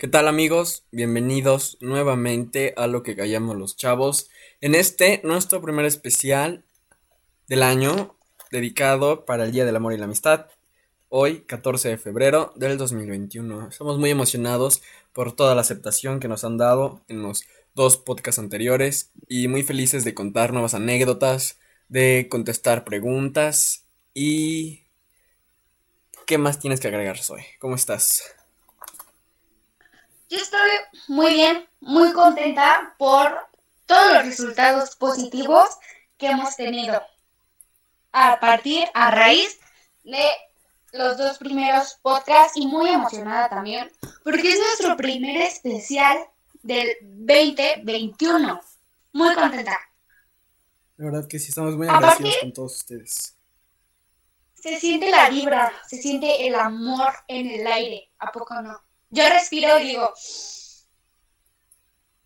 ¿Qué tal amigos? Bienvenidos nuevamente a lo que callamos los chavos. En este, nuestro primer especial del año, dedicado para el Día del Amor y la Amistad. Hoy, 14 de febrero del 2021. Estamos muy emocionados por toda la aceptación que nos han dado en los dos podcasts anteriores y muy felices de contar nuevas anécdotas, de contestar preguntas y... ¿Qué más tienes que agregar, Zoe? ¿Cómo estás? Yo estoy muy bien, muy contenta por todos los resultados positivos que hemos tenido a partir, a raíz de los dos primeros podcasts y muy emocionada también porque es nuestro primer especial del 2021. Muy contenta. La verdad que sí, estamos muy agradecidos con todos ustedes. Se siente la vibra, se siente el amor en el aire, ¿a poco no? Yo respiro y digo,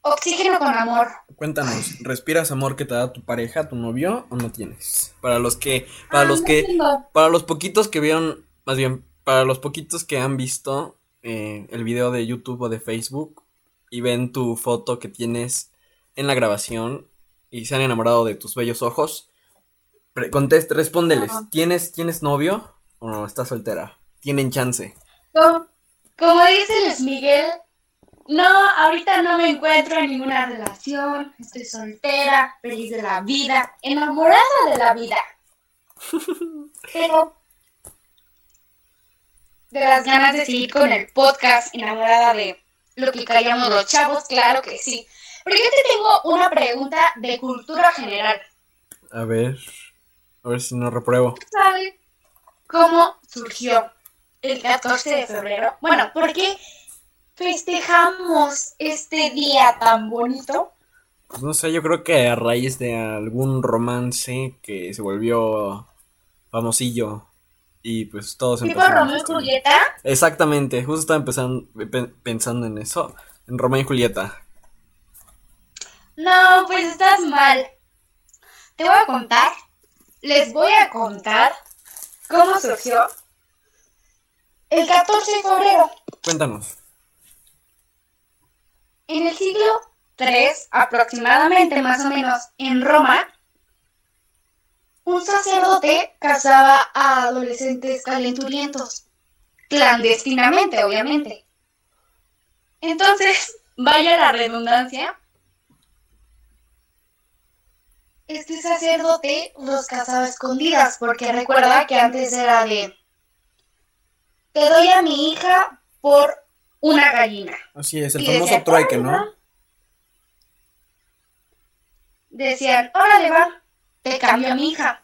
oxígeno con amor. Cuéntanos, ¿respiras amor que te da tu pareja, tu novio o no tienes? Para los que, para ah, los que, para los poquitos que vieron, más bien, para los poquitos que han visto eh, el video de YouTube o de Facebook y ven tu foto que tienes en la grabación y se han enamorado de tus bellos ojos, conteste, respóndeles, ¿tienes, ¿tienes novio o no? ¿Estás soltera? ¿Tienen chance? Como dice Luis Miguel, no, ahorita no me encuentro en ninguna relación, estoy soltera, feliz de la vida, enamorada de la vida. Pero de las ganas de seguir con el podcast, enamorada de lo que callamos los chavos, claro que sí. Pero yo te tengo una pregunta de cultura general. A ver, a ver si no repruebo. ¿Sabes cómo surgió el 14 de febrero. Bueno, ¿por qué festejamos este día tan bonito? Pues no sé, yo creo que a raíz de algún romance que se volvió famosillo y pues todos ¿Tipo Romeo y Julieta? Exactamente, justo estaba empezando, pensando en eso, en Romeo y Julieta. No, pues estás mal. Te voy a contar, les voy a contar cómo surgió el 14 de febrero. Cuéntanos. En el siglo III, aproximadamente, más o menos, en Roma, un sacerdote casaba a adolescentes calenturientos, clandestinamente, obviamente. Entonces, vaya la redundancia, este sacerdote los casaba escondidas, porque recuerda que antes era de te doy a mi hija por una gallina. Así es, el famoso trueque, ¿no? Decían, órale va, te cambio a mi hija.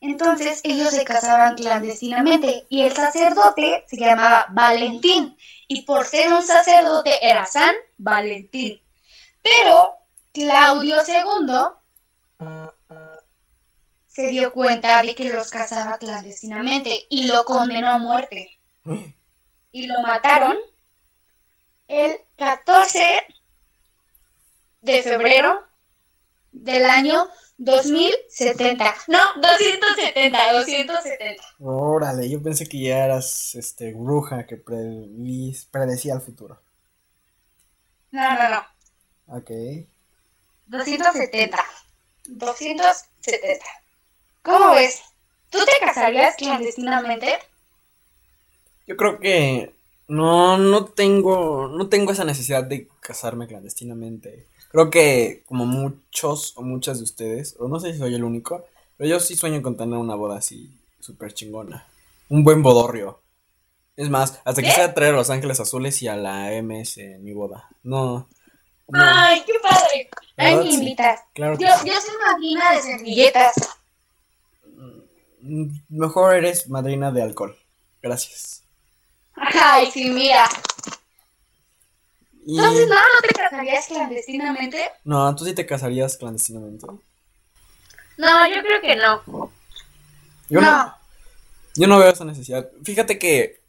Entonces ellos se casaban clandestinamente y el sacerdote se llamaba Valentín y por ser un sacerdote era San Valentín. Pero Claudio II se dio cuenta de que los casaba clandestinamente y lo condenó a muerte y lo mataron el 14 de febrero del año 2070. No, 270, 270. Órale, yo pensé que ya eras este bruja que predecía el futuro. No, no, no. Ok. 270. 270. ¿Cómo ves? ¿Tú te casarías clandestinamente? Yo creo que no, no tengo, no tengo esa necesidad de casarme clandestinamente. Creo que como muchos o muchas de ustedes, o no sé si soy el único, pero yo sí sueño con tener una boda así súper chingona. Un buen bodorrio. Es más, hasta quisiera traer a Los Ángeles Azules y a la MS en mi boda. No. Ay, qué padre. Ay, me invitas. Claro yo, yo soy madrina de servilletas. Mm, mejor eres madrina de alcohol. Gracias. Ay, sí, mira. Entonces, no, ¿no te casarías clandestinamente? No, ¿tú sí te casarías clandestinamente? No, yo creo que no. Yo no. Yo no veo esa necesidad. Fíjate que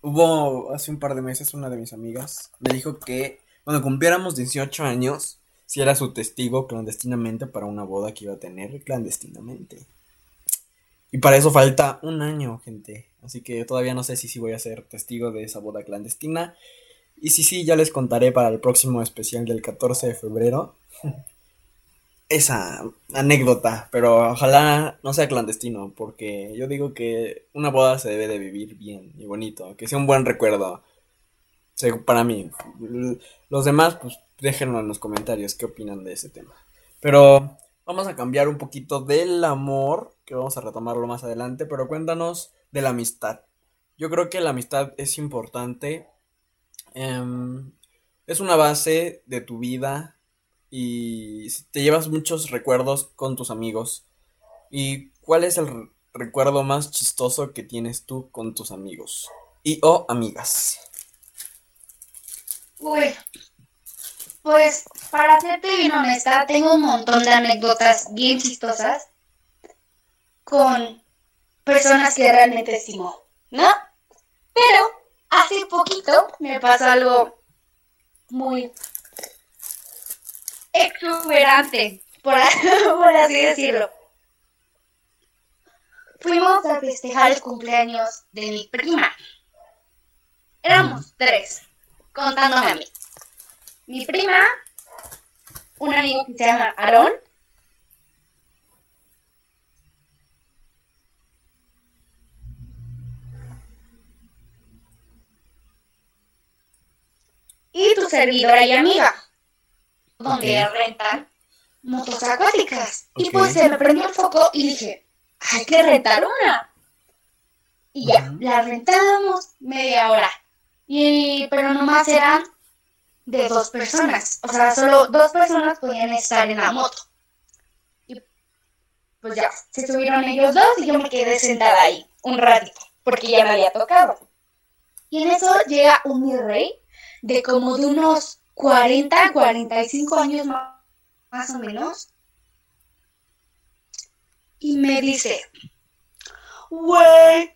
hubo hace un par de meses una de mis amigas me dijo que cuando cumpliéramos 18 años, si era su testigo clandestinamente para una boda que iba a tener clandestinamente. Y para eso falta un año, gente. Así que todavía no sé si, si voy a ser testigo de esa boda clandestina. Y sí, sí, ya les contaré para el próximo especial del 14 de febrero esa anécdota, pero ojalá no sea clandestino, porque yo digo que una boda se debe de vivir bien y bonito, que sea un buen recuerdo. Para mí, los demás, pues déjenlo en los comentarios qué opinan de ese tema. Pero vamos a cambiar un poquito del amor, que vamos a retomarlo más adelante, pero cuéntanos de la amistad. Yo creo que la amistad es importante, em, es una base de tu vida, y te llevas muchos recuerdos con tus amigos. ¿Y cuál es el recuerdo más chistoso que tienes tú con tus amigos y o amigas? Uy, pues para serte bien honesta, tengo un montón de anécdotas bien chistosas con personas que realmente estimo, ¿no? Pero hace poquito me pasó algo muy exuberante, por, así decirlo. Fuimos a festejar el cumpleaños de mi prima. Éramos tres, contándome a mí. Mi prima, un amigo que se llama Aarón, y tu servidora y amiga donde rentan motos acuáticas. Y pues se me prendió el foco y dije, hay que rentar una. Y ya, la rentamos media hora. Y, pero nomás eran de dos personas. O sea, solo dos personas podían estar en la moto. Y pues ya, se subieron ellos dos y yo me quedé sentada ahí un ratito, porque ya me había tocado. Y en eso llega un mi rey de como de unos 40, 45 años más, o menos. Y me dice, güey,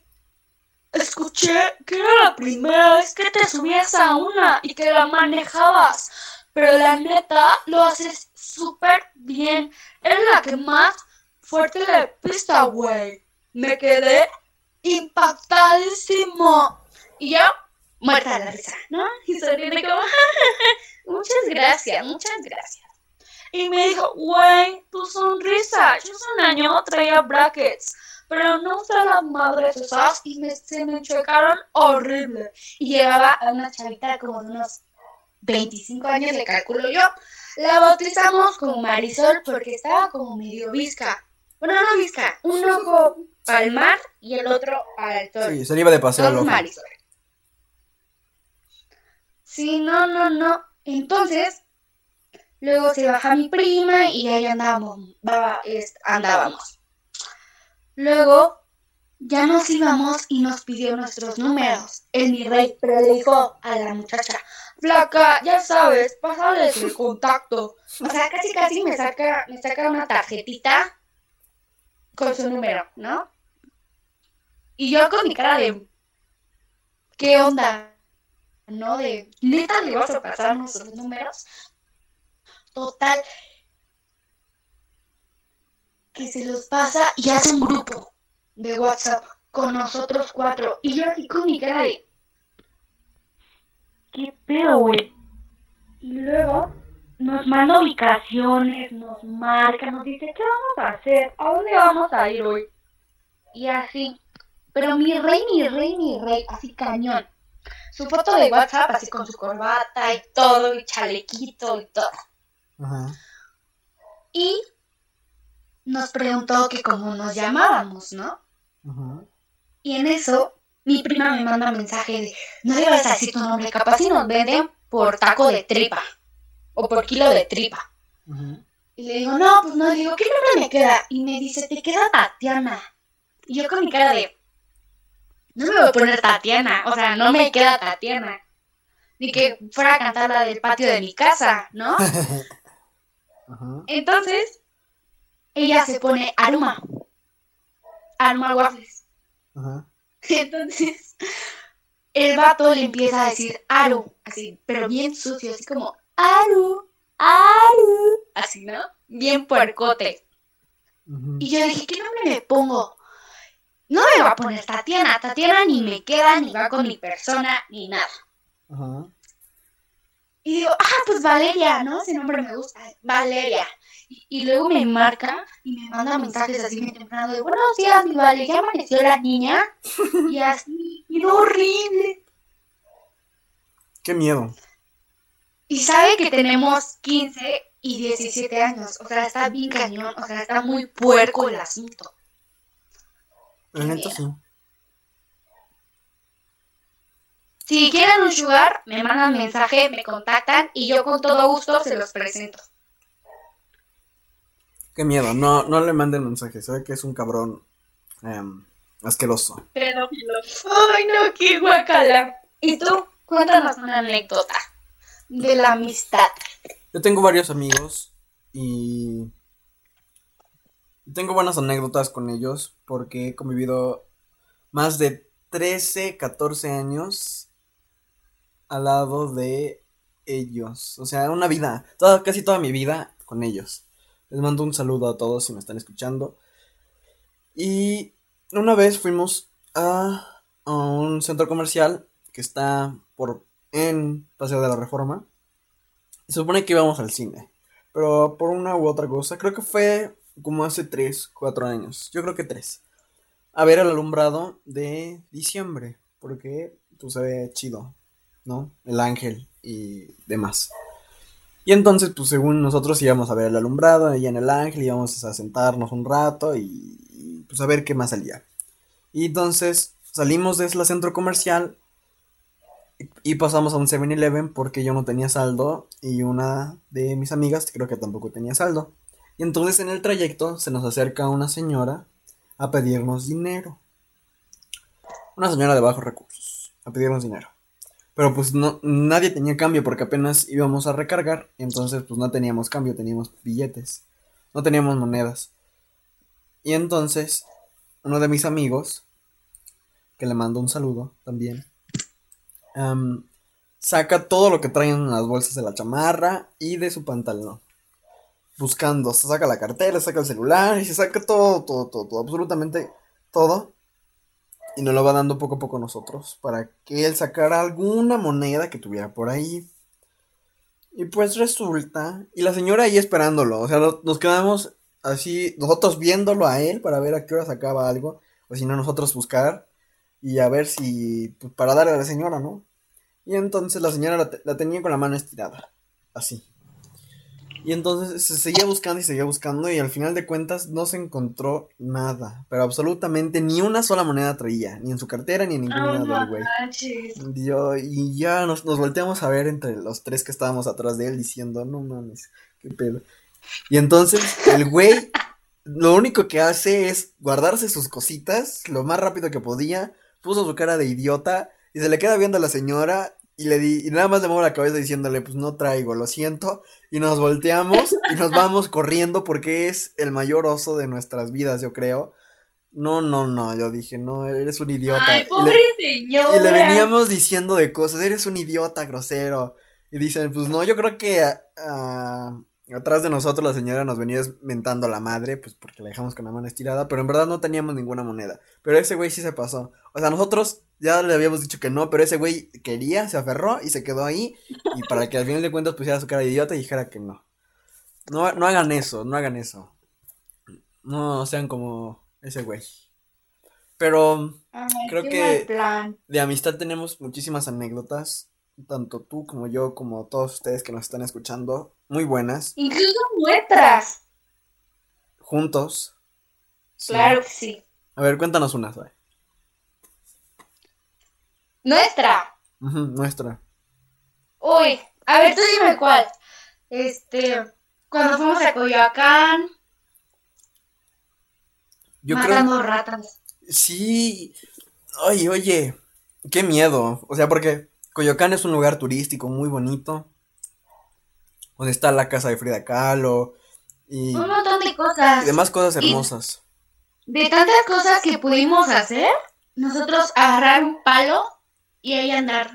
escuché que era la primera vez que te subías a una y que la manejabas. Pero la neta lo haces súper bien. Es la que más fuerte le pista, güey. Me quedé impactadísimo. Y ya, muerta la risa, ¿no? Y ríe como, muchas gracias, muchas gracias. Y me dijo, güey, tu sonrisa. Yo hace un año traía brackets, pero no usaba las madres esas y me, se me chocaron horrible. Y llevaba a una chavita como de unos 25 años, le calculo yo. La bautizamos como Marisol porque estaba como medio visca. Bueno, no visca, un ojo al mar y el otro al sol. Sí, se iba de paseo. Marisol. Sí, no, no, no. Entonces, luego se baja mi prima y ahí andábamos, andábamos. Luego, ya nos íbamos y nos pidió nuestros números. El mi rey, pero le dijo a la muchacha, flaca, ya sabes, pásale el contacto. O sea, casi casi me saca, me saca una tarjetita con su número, ¿no? Y yo con mi cara de, ¿qué onda? ¿no? De, neta, le vas a pasar nuestros números. Total, que se los pasa y hace un grupo de WhatsApp con nosotros cuatro. Y yo así con mi cara de, ¿qué pedo, güey? Y luego nos manda ubicaciones, nos marca, nos dice, ¿qué vamos a hacer? ¿A dónde vamos a ir hoy? Y así. Pero mi rey, mi rey, mi rey, así cañón su foto de WhatsApp así con su corbata y todo, y chalequito y todo. Y nos preguntó que cómo nos llamábamos, ¿no? Y en eso mi prima me manda un mensaje de, no debes decir tu nombre, capaz si nos venden por taco de tripa o por kilo de tripa. Y le digo, no, pues no, le digo, ¿qué nombre me queda? Y me dice, te queda Tatiana. Y yo con mi cara de, no me voy a poner Tatiana, o sea, no me queda Tatiana. Ni que fuera a cantar la del patio de mi casa, ¿no? Entonces, ella se pone Aruma. Aruma Waffles. Entonces, el vato le empieza a decir Aru, así, pero bien sucio, así como Aru, Aru, así, ¿no? Bien puercote. Y yo dije, ¿qué nombre me pongo? no me va a poner Tatiana. Tatiana ni me queda, ni va con mi persona, ni nada. Y digo, ah, pues Valeria, ¿no? Ese nombre me gusta, Valeria. Y, luego me marca y me manda mensajes así bien temprano de, buenos días, mi Valeria, ya amaneció la niña. Y así, y horrible. Qué miedo. Y sabe que tenemos 15 y 17 años. O sea, está bien cañón. O sea, está muy puerco el asunto. Sí. Si quieren un sugar, me mandan mensaje, me contactan y yo con todo gusto se los presento. Qué miedo, no, no le manden mensaje, sabe que es un cabrón em, asqueroso. Pero, ay no, qué guacala. ¿Y tú? Cuéntanos una anécdota de la amistad. Yo tengo varios amigos y tengo buenas anécdotas con ellos porque he convivido más de 13, 14 años al lado de ellos. O sea, una vida, toda, casi toda mi vida con ellos. Les mando un saludo a todos si me están escuchando. Y una vez fuimos a, a un centro comercial que está por en Paseo de la Reforma. Se supone que íbamos al cine. Pero por una u otra cosa, creo que fue como hace 3, 4 años. Yo creo que 3. A ver el alumbrado de diciembre. Porque pues se ve chido. ¿No? El ángel y demás. Y entonces, pues según nosotros íbamos a ver el alumbrado ahí en el ángel, íbamos a sentarnos un rato y, y pues a ver qué más salía. Y entonces salimos de la centro comercial y pasamos a un 7-Eleven porque yo no tenía saldo y una de mis amigas creo que tampoco tenía saldo. Y entonces en el trayecto se nos acerca una señora a pedirnos dinero. Una señora de bajos recursos, a pedirnos dinero. Pero pues no, nadie tenía cambio porque apenas íbamos a recargar. Entonces pues no teníamos cambio, teníamos billetes. No teníamos monedas. Y entonces uno de mis amigos, que le mando un saludo también, saca todo lo que traen en las bolsas de la chamarra y de su pantalón. Buscando, se saca la cartera, saca el celular y se saca todo, todo, todo, todo, absolutamente todo. Y nos lo va dando poco a poco nosotros para que él sacara alguna moneda que tuviera por ahí. Y pues resulta, y la señora ahí esperándolo, o sea, nos quedamos así, nosotros viéndolo a él para ver a qué hora sacaba algo, o si no nosotros buscar y a ver si, pues, para darle a la señora, ¿no? Y entonces la señora la, tenía con la mano estirada, así. Y entonces se seguía buscando y seguía buscando y al final de cuentas no se encontró nada, pero absolutamente ni una sola moneda traía, ni en su cartera ni en ningún lado güey. y ya nos, nos volteamos a ver entre los tres que estábamos atrás de él diciendo, no mames, qué pedo. Y entonces el güey lo único que hace es guardarse sus cositas lo más rápido que podía, puso su cara de idiota y se le queda viendo a la señora y le di, y nada más le muevo la cabeza diciéndole, pues no traigo, lo siento. Y nos volteamos y nos vamos corriendo porque es el mayor oso de nuestras vidas, yo creo. No, no, no, yo dije, no, eres un idiota. Ay, pobre y le, Y le veníamos diciendo de cosas, eres un idiota grosero. Y dicen, pues no, yo creo que uh, Atrás de nosotros la señora nos venía mentando a la madre, pues porque la dejamos con la mano estirada, pero en verdad no teníamos ninguna moneda. Pero ese güey sí se pasó. O sea, nosotros ya le habíamos dicho que no, pero ese güey quería, se aferró y se quedó ahí. Y para que al final de cuentas pusiera su cara de idiota y dijera que no. No, no hagan eso, no hagan eso. No sean como ese güey. Pero creo que de amistad tenemos muchísimas anécdotas tanto tú como yo, como todos ustedes que nos están escuchando, muy buenas. Incluso nuestras. Juntos. Claro que sí. A ver, cuéntanos una, ¿sabes? Nuestra. nuestra. Uy, a ver, tú dime cuál. Este, cuando fuimos a Coyoacán. Yo matando ratas. Sí. Ay, oye, qué miedo. O sea, porque Coyoacán es un lugar turístico muy bonito. Donde está la casa de Frida Kahlo. Y, un montón de cosas. Y demás cosas hermosas. de tantas cosas que pudimos hacer, nosotros agarrar un palo y ahí andar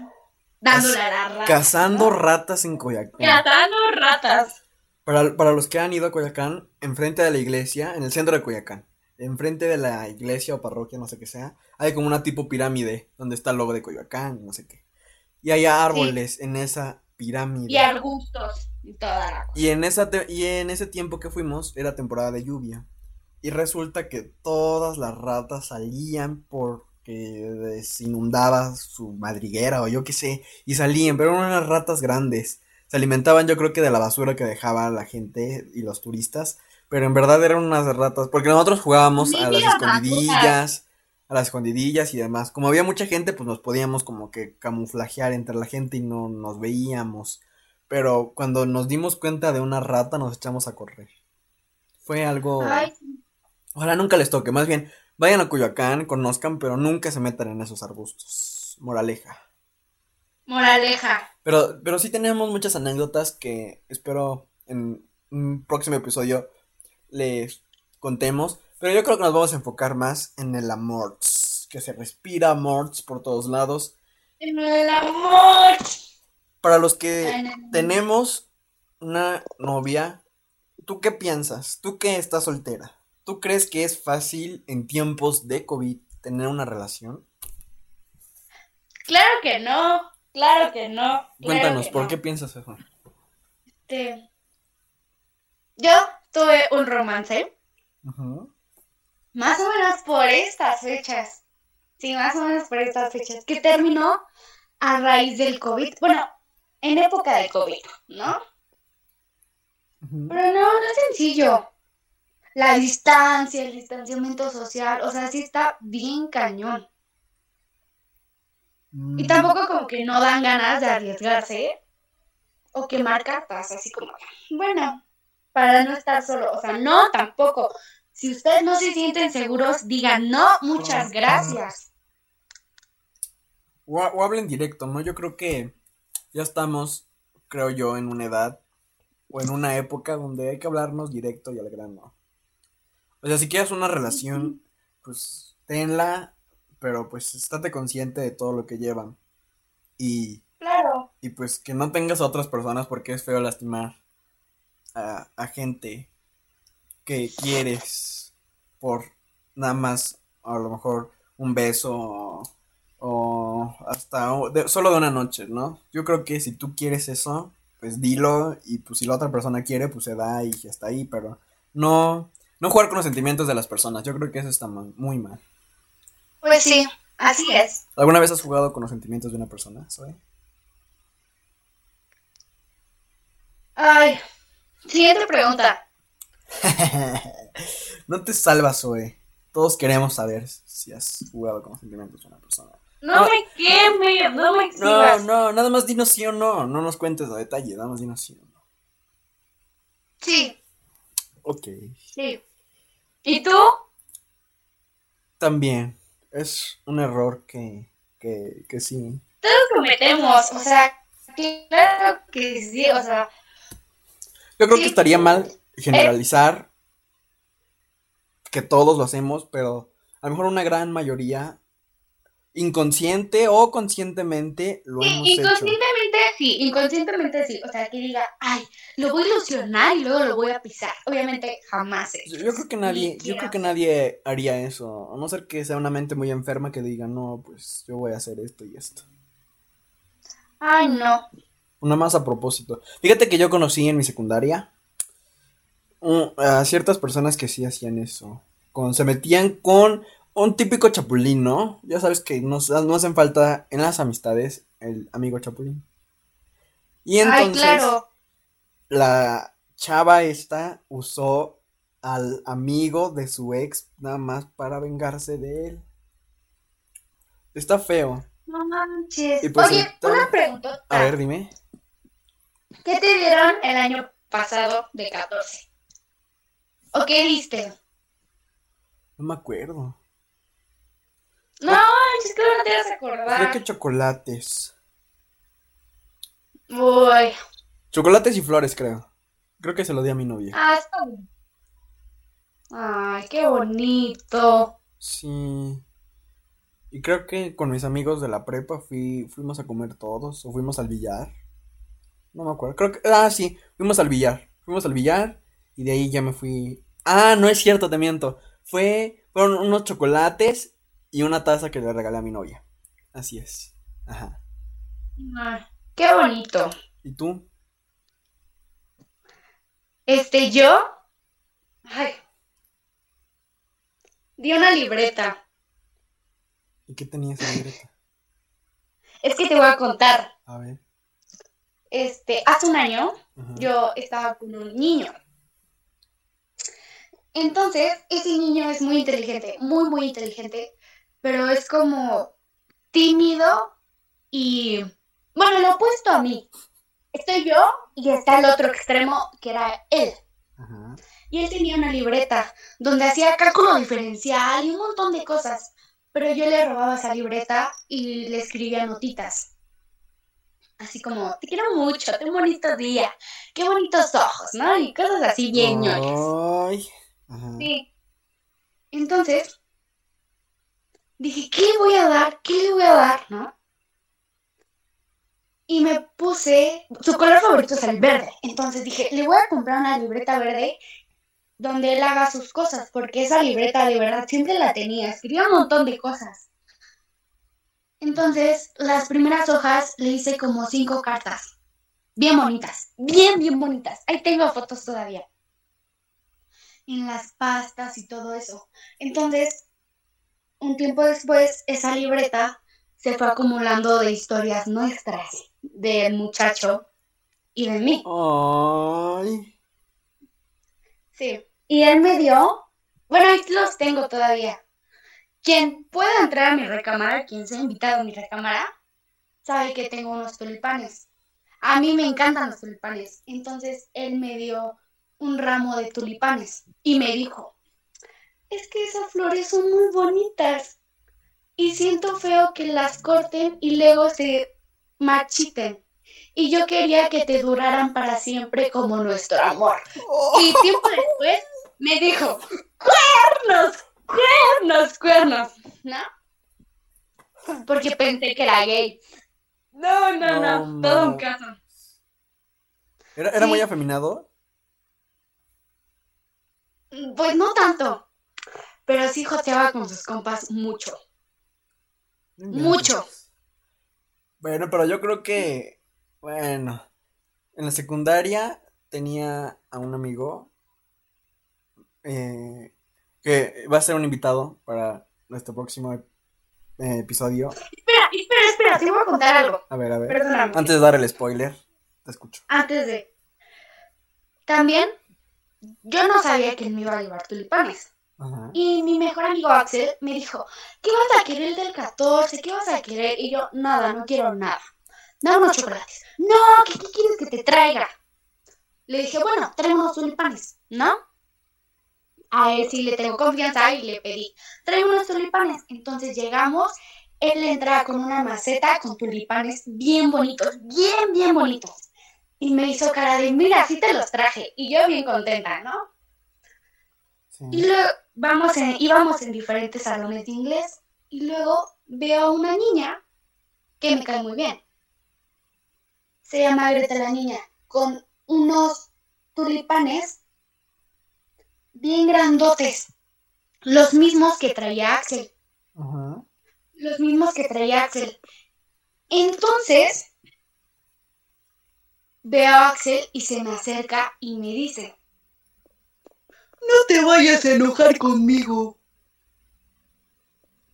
dándole a la rata. Cazando ratas en Coyoacán. Cazando ratas. Para, para los que han ido a Coyoacán, enfrente de la iglesia, en el centro de Coyoacán, enfrente de la iglesia o parroquia, no sé qué sea, hay como una tipo pirámide donde está el logo de Coyoacán, no sé qué. Y hay árboles en esa pirámide. Y arbustos y toda la cosa. Y en, esa y en ese tiempo que fuimos era temporada de lluvia. Y resulta que todas las ratas salían porque les inundaba su madriguera o yo qué sé. Y salían, pero eran unas ratas grandes. Se alimentaban yo creo que de la basura que dejaba la gente y los turistas. Pero en verdad eran unas ratas. Porque nosotros jugábamos a las escondidillas. A las escondidillas y demás. Como había mucha gente, pues nos podíamos como que camuflajear entre la gente y no nos veíamos. Pero cuando nos dimos cuenta de una rata, nos echamos a correr. Fue algo. Ay, Ojalá nunca les toque. Más bien, vayan a Coyoacán, conozcan, pero nunca se metan en esos arbustos. Moraleja. moraleja. Pero, pero sí tenemos muchas anécdotas que espero en un próximo episodio les contemos. Pero yo creo que nos vamos a enfocar más en el amor. Que se respira amor por todos lados. En el amor. Para los que tenemos una novia, ¿tú qué piensas? ¿Tú que estás soltera? ¿Tú crees que es fácil en tiempos de COVID tener una relación? Claro que no. Claro que no. claro Cuéntanos, que ¿por no. qué piensas eso? Este, Yo tuve un romance Ujú. Más o menos por estas fechas. Sí, más o menos por estas fechas. Que terminó a raíz del COVID. Bueno, en época de COVID, ¿no? Pero no, no es sencillo. La distancia, el distanciamiento social, o sea, sí está bien cañón. Y Mm, tampoco como que no dan ganas de arriesgarse o quemar cartas, así como, bueno, para no estar solo. O sea, no, tampoco. Si ustedes no se sienten seguros, digan no, muchas gracias. O, o hablen directo, ¿no? Yo creo que ya estamos, creo yo, en una edad o en una época donde hay que hablarnos directo y al grano. O sea, si quieres una relación, pues tenla, pero pues estate consciente de todo lo que llevan. Y, Claro. y pues que no tengas a otras personas porque es feo lastimar a, a gente que quieres por nada más, a lo mejor un beso o, o hasta de- solo de una noche, ¿no? Yo creo que si tú quieres eso, pues dilo y pues si la otra persona quiere, pues se da y hasta ahí, pero no, no jugar con los sentimientos de las personas, yo creo que eso está mal- muy mal. Pues sí, así es. ¿Alguna vez has jugado con los sentimientos de una persona, Zoe? Ay, siguiente pregunta. no te salvas, Zoe. Todos queremos saber si has jugado con los sentimientos de una persona. No, No. me quemes, no me No, exhibas. no, nada más dinos sí o no. No nos cuentes a detalle, nada más dinos sí o no. Sí, Ok. sí. ¿Y tú? También. Es un error que, que, que sí. Todos cometemos, o sea, claro que sí, o sea, Yo creo que estaría mal generalizar que todos lo hacemos, pero a lo mejor una gran mayoría, inconsciente o conscientemente, lo sí, hemos hecho. inconscientemente sí, inconscientemente sí, o sea, que diga, ay, lo voy a ilusionar y luego lo voy a pisar. Obviamente jamás. Yo, yo creo que nadie, yo creo que nadie haría eso, a no ser que sea una mente muy enferma que diga, no, pues yo voy a hacer esto y esto. Ay, no. Una más a propósito. Fíjate que yo conocí en mi secundaria a ciertas personas que sí hacían eso. Con, se metían con un típico chapulín, ¿no? Ya sabes que nos, no hacen falta en las amistades el amigo chapulín. Y Ay, entonces claro. la chava esta usó al amigo de su ex nada más para vengarse de él. Está feo. No manches. Pues Oye, una pregunta. A ver, dime. ¿Qué te dieron el año pasado de 14? ¿O qué diste? No me acuerdo. No, manches, que no te vas a Creo acordar. que chocolates. Uy. Chocolates y flores, creo. Creo que se lo di a mi novia. Ah, está bien. Ay, qué bonito. Sí. Y creo que con mis amigos de la prepa fui, fuimos a comer todos o fuimos al billar. No me acuerdo. Creo que... Ah, sí. Fuimos al billar. Fuimos al billar y de ahí ya me fui... Ah, no es cierto, te miento. Fue... Fueron unos chocolates y una taza que le regalé a mi novia. Así es. Ajá. Ay, qué bonito. ¿Y tú? Este, yo. Ay. Di una libreta. ¿Y qué tenía esa libreta? Es que te voy a contar. A ver. Este, hace un año Ajá. yo estaba con un niño. Entonces, ese niño es muy inteligente, muy, muy inteligente, pero es como tímido y, bueno, lo opuesto a mí. Estoy yo y está el otro extremo que era él. Ajá. Y él tenía una libreta donde hacía cálculo diferencial y un montón de cosas. Pero yo le robaba esa libreta y le escribía notitas. Así como, te quiero mucho, qué bonito día, qué bonitos ojos, ¿no? Y cosas así bien ñoñas. Sí. Entonces, dije, ¿qué le voy a dar? ¿Qué le voy a dar? ¿No? Y me puse, su color favorito es el verde. Entonces dije, le voy a comprar una libreta verde donde él haga sus cosas, porque esa libreta de verdad siempre la tenía, escribía un montón de cosas. Entonces, las primeras hojas le hice como cinco cartas, bien bonitas, bien, bien bonitas. Ahí tengo fotos todavía en las pastas y todo eso. Entonces, un tiempo después, esa libreta se fue acumulando de historias nuestras, del muchacho y de mí. Ay. Sí. Y él me dio, bueno, ahí los tengo todavía. Quien pueda entrar a mi recámara, quien sea invitado a mi recámara, sabe que tengo unos tulipanes. A mí me encantan los tulipanes. Entonces, él me dio un ramo de tulipanes y me dijo, es que esas flores son muy bonitas y siento feo que las corten y luego se marchiten. Y yo quería que te duraran para siempre como nuestro amor. Y tiempo después me dijo, cuernos, cuernos, cuernos, ¿no? Porque pensé que era gay. No, no, no, No, todo un caso. ¿Era, era muy afeminado? Pues no tanto, pero sí joteaba con sus compas mucho. Mucho. Bueno, pero yo creo que, bueno, en la secundaria tenía a un amigo eh, que va a ser un invitado para nuestro próximo eh, episodio. Espera, espera, espera, te voy a contar algo. A ver, a ver. Perdóname. Antes de dar el spoiler, te escucho. Antes de. También, yo no sabía que él me iba a llevar tulipanes. Ajá. Y mi mejor amigo Axel me dijo, ¿qué vas a querer del 14? ¿Qué vas a querer? Y yo, nada, no quiero nada. Dame unos chocolates. No, ¿qué, qué quieres que te traiga? Le dije, bueno, tráeme unos tulipanes, ¿no? A él sí le tengo confianza y le pedí, tráeme unos tulipanes. Entonces llegamos, él entra con una maceta con tulipanes bien bonitos, bien, bien bonitos. Y me hizo cara de, mira, sí te los traje. Y yo bien contenta, ¿no? Sí. Y luego vamos en, íbamos en diferentes salones de inglés y luego veo a una niña que me cae muy bien. Se llama Greta la niña, con unos tulipanes bien grandotes, los mismos que traía Axel, los mismos que traía Axel. Entonces veo a Axel y se me acerca y me dice, No te vayas a enojar conmigo.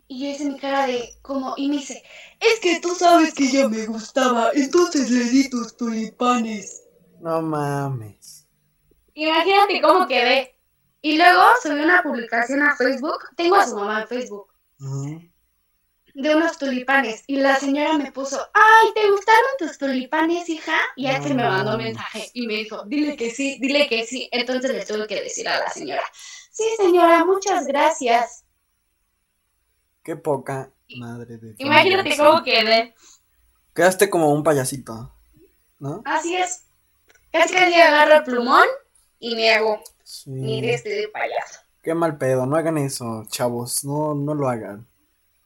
y yo hice mi cara de como, y me dice, Es que tú sabes que ella me gustaba, entonces le di tus tulipanes. No mames. Imagínate cómo quedé. Y luego subí una publicación a Facebook. Tengo a su mamá en Facebook. De unos tulipanes. Y la señora me puso, ay, ¿te gustaron tus tulipanes, hija? Y Axel me mandó un mensaje y me dijo, dile que sí, dile que sí. Entonces le tuve que decir a la señora, sí, señora, muchas gracias. Qué poca madre de Imagínate cómo quedé. Quedaste como un payasito, ¿no? Así es. Casi casi agarro el plumón y me hago Sí. mi de este de payaso. Qué mal pedo, no hagan eso, chavos, no, no lo hagan.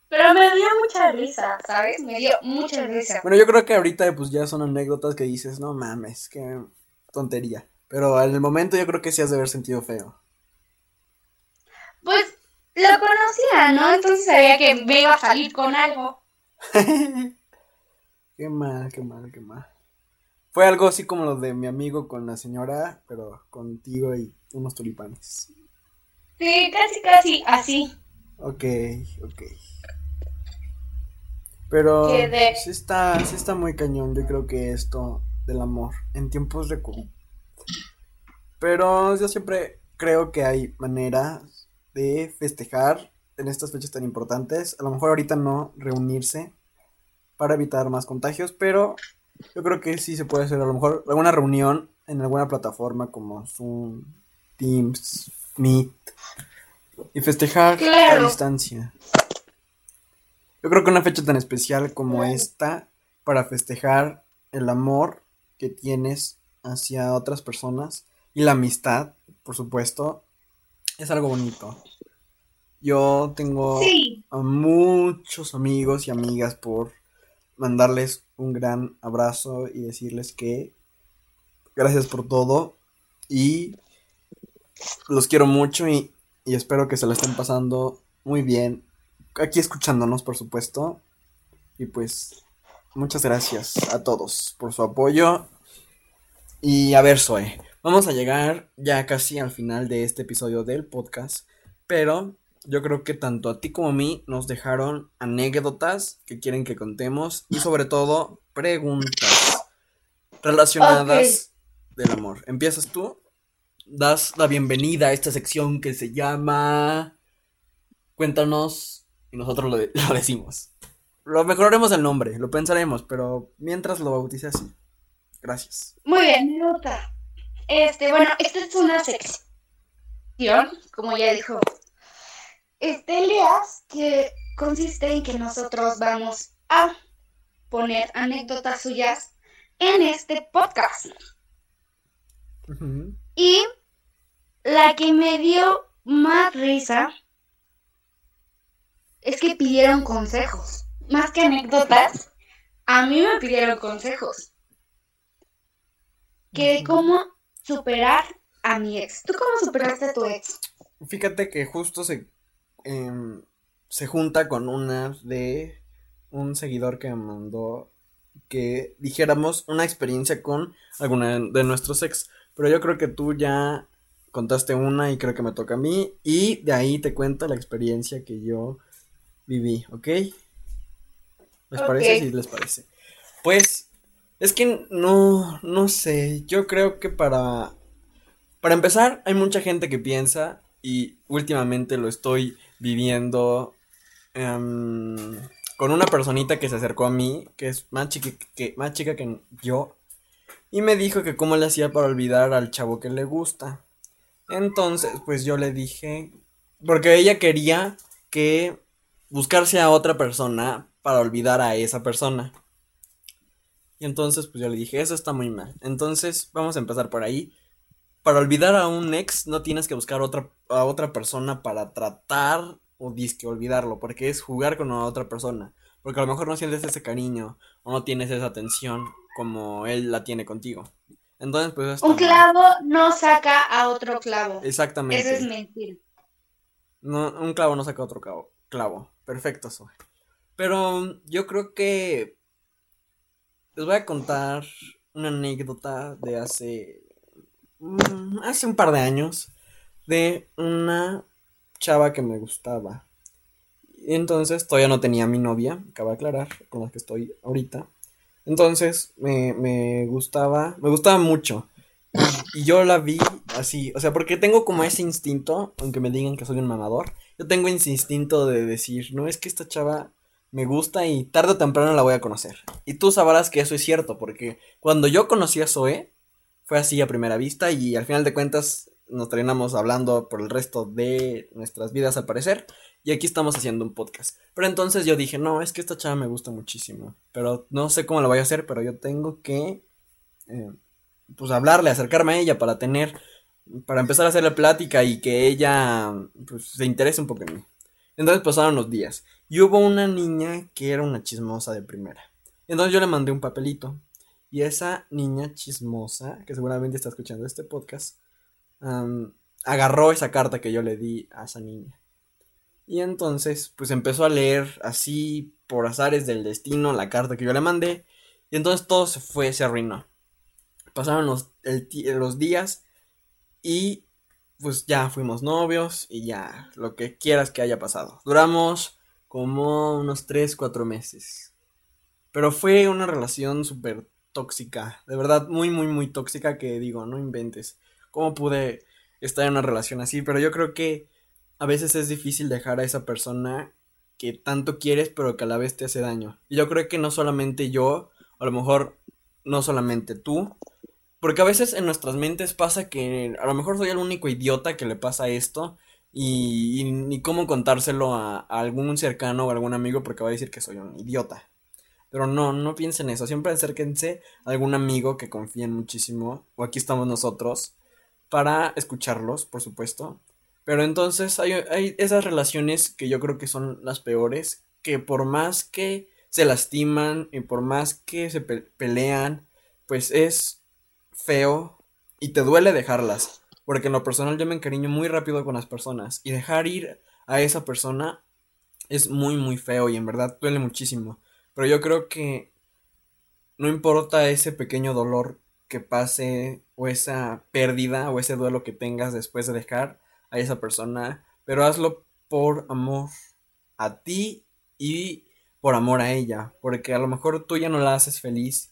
Pero me dio mucha risa, ¿sabes? Me dio mucha risa. Bueno, yo creo que ahorita pues ya son anécdotas que dices, no mames, qué tontería. Pero en el momento yo creo que sí has de haber sentido feo. Pues lo conocía, ¿no? Entonces sabía que me iba a salir con algo. Qué mal, qué mal, qué mal. Fue algo así como lo de mi amigo con la señora, pero contigo y unos tulipanes. Sí, casi, casi así. Ok, ok. Pero de- sí está, sí está muy cañón, yo creo que esto del amor en tiempos de COVID. Pero yo siempre creo que hay maneras de festejar en estas fechas tan importantes. A lo mejor ahorita no reunirse para evitar más contagios, pero yo creo que sí se puede hacer a lo mejor alguna reunión en alguna plataforma como Zoom, Teams, Meet y festejar a distancia. Yo creo que una fecha tan especial como esta para festejar el amor que tienes hacia otras personas y la amistad, por supuesto, es algo bonito. Yo tengo Sí, a muchos amigos y amigas por mandarles un gran abrazo y decirles que gracias por todo y los quiero mucho y, y espero que se la estén pasando muy bien aquí escuchándonos por supuesto y pues muchas gracias a todos por su apoyo y a ver Zoe vamos a llegar ya casi al final de este episodio del podcast pero yo creo que tanto a ti como a mí nos dejaron anécdotas que quieren que contemos y sobre todo preguntas relacionadas del amor. ¿Empiezas tú? Das la bienvenida a esta sección que se llama Cuéntanos y nosotros lo, de- lo decimos. Lo mejoraremos el nombre, lo pensaremos, pero mientras lo bautice así. Gracias. muy bien, gusta. Este, bueno, esta es una sección, como ya dijo este Elias, que consiste en que nosotros vamos a poner anécdotas suyas en este podcast. Ujú. Y la que me dio más risa es que pidieron consejos. Más que anécdotas, a mí me pidieron consejos. Que de cómo superar a mi ex. ¿Tú cómo superaste a tu ex? Fíjate que justo se, em, se junta con una de un seguidor que me mandó que dijéramos una experiencia con alguna de nuestros ex. Pero yo creo que tú ya contaste una y creo que me toca a mí. Y de ahí te cuento la experiencia que yo viví, ¿ok? ¿Les parece? Sí, les parece. Pues es que no, no sé. Yo creo que para para empezar, hay mucha gente que piensa, y últimamente lo estoy viviendo em, con una personita que se acercó a mí, que es más chica que, más chica que yo, y me dijo que cómo le hacía para olvidar al chavo que le gusta. Entonces, pues yo le dije, porque ella quería que buscarse a otra persona para olvidar a esa persona. Y entonces, pues yo le dije, eso está muy mal. Entonces, vamos a empezar por ahí para olvidar a un ex no tienes que buscar otra, a otra persona para tratar o disque olvidarlo, porque es jugar con otra persona. Porque a lo mejor no sientes ese cariño o no tienes esa atención como él la tiene contigo. Entonces, pues Un mal. clavo no saca a otro clavo. Exactamente. Eso es mentira. No, un clavo no saca otro clavo. Clavo. Perfecto, Zoe. Pero yo creo que les voy a contar una anécdota de hace mm, hace un par de años de una chava que me gustaba. Y entonces todavía no tenía mi novia, acabo de aclarar, con la que estoy ahorita. Entonces me, me gustaba, me gustaba mucho. Y yo la vi así, o sea, porque tengo como ese instinto, aunque me digan que soy un mamador, yo tengo ese instinto de decir, no es que esta chava me gusta y tarde o temprano la voy a conocer. Y tú sabrás que eso es cierto, porque cuando yo conocí a Zoe, fue así a primera vista y al final de cuentas nos terminamos hablando por el resto de nuestras vidas al parecer. Y aquí estamos haciendo un podcast. Pero entonces yo dije, no, es que esta chava me gusta muchísimo. Pero no sé cómo lo voy a hacer, pero yo tengo que, eh, pues, hablarle, acercarme a ella para tener, para empezar a hacerle plática y que ella, pues, se interese un poco en mí. Entonces pasaron los días. Y hubo una niña que era una chismosa de primera. Entonces yo le mandé un papelito. Y esa niña chismosa, que seguramente está escuchando este podcast, agarró esa carta que yo le di a esa niña. Y entonces, pues empezó a leer así, por azares del destino, la carta que yo le mandé. Y entonces todo se fue, se arruinó. Pasaron los, los días y pues ya fuimos novios y ya, lo que quieras que haya pasado. Duramos como unos 3, 4 meses. Pero fue una relación súper tóxica, de verdad muy, muy, muy tóxica que digo, no inventes. ¿Cómo pude estar en una relación así? Pero yo creo que a veces es difícil dejar a esa persona que tanto quieres pero que a la vez te hace daño. Y yo creo que no solamente yo, a lo mejor no solamente tú, porque a veces en nuestras mentes pasa que a lo mejor soy el único idiota que le pasa esto y, ni cómo contárselo a, a algún cercano o algún amigo porque va a decir que soy un idiota. Pero no, no piensen eso. Siempre acérquense a algún amigo que confíen muchísimo. O aquí estamos nosotros. Para escucharlos, por supuesto. Pero entonces hay, esas relaciones que yo creo que son las peores. Que por más que se lastiman y por más que se pe- pelean, pues es feo y te duele dejarlas. Porque en lo personal yo me encariño muy rápido con las personas. Y dejar ir a esa persona es muy, muy feo y en verdad duele muchísimo. Pero yo creo que no importa ese pequeño dolor que pase o esa pérdida o ese duelo que tengas después de dejar a esa persona, pero hazlo por amor a ti y por amor a ella, porque a lo mejor tú ya no la haces feliz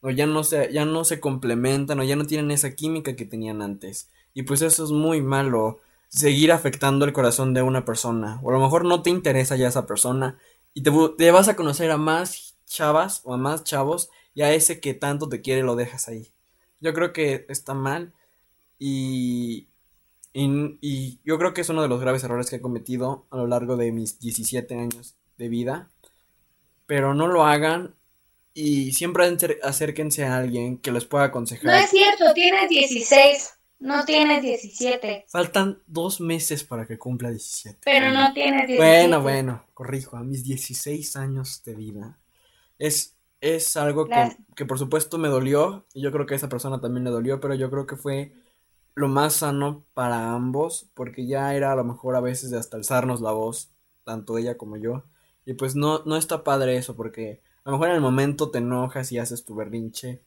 o ya no se ya no se complementan o ya no tienen esa química que tenían antes. Y pues eso es muy malo, seguir afectando el corazón de una persona, o a lo mejor no te interesa ya esa persona y te, te vas a conocer a más chavas o a más chavos y a ese que tanto te quiere lo dejas ahí. Yo creo que está mal y, y, y yo creo que es uno de los graves errores que he cometido a lo largo de mis 17 años de vida. Pero no lo hagan y siempre acérquense a alguien que les pueda No aconsejar. es cierto, tienes 16, no tienes 17, Faltan dos meses para que cumpla 17. pero no tienes 17. Bueno, bueno, corrijo, a mis 16 años de vida. Es, es algo que, que por supuesto me dolió, y yo creo que a esa persona también le dolió, pero yo creo que fue lo más sano para ambos, porque ya era a lo mejor a veces de hasta alzarnos la voz, tanto ella como yo, y pues no, no está padre eso, porque a lo mejor en el momento te enojas y haces tu berrinche,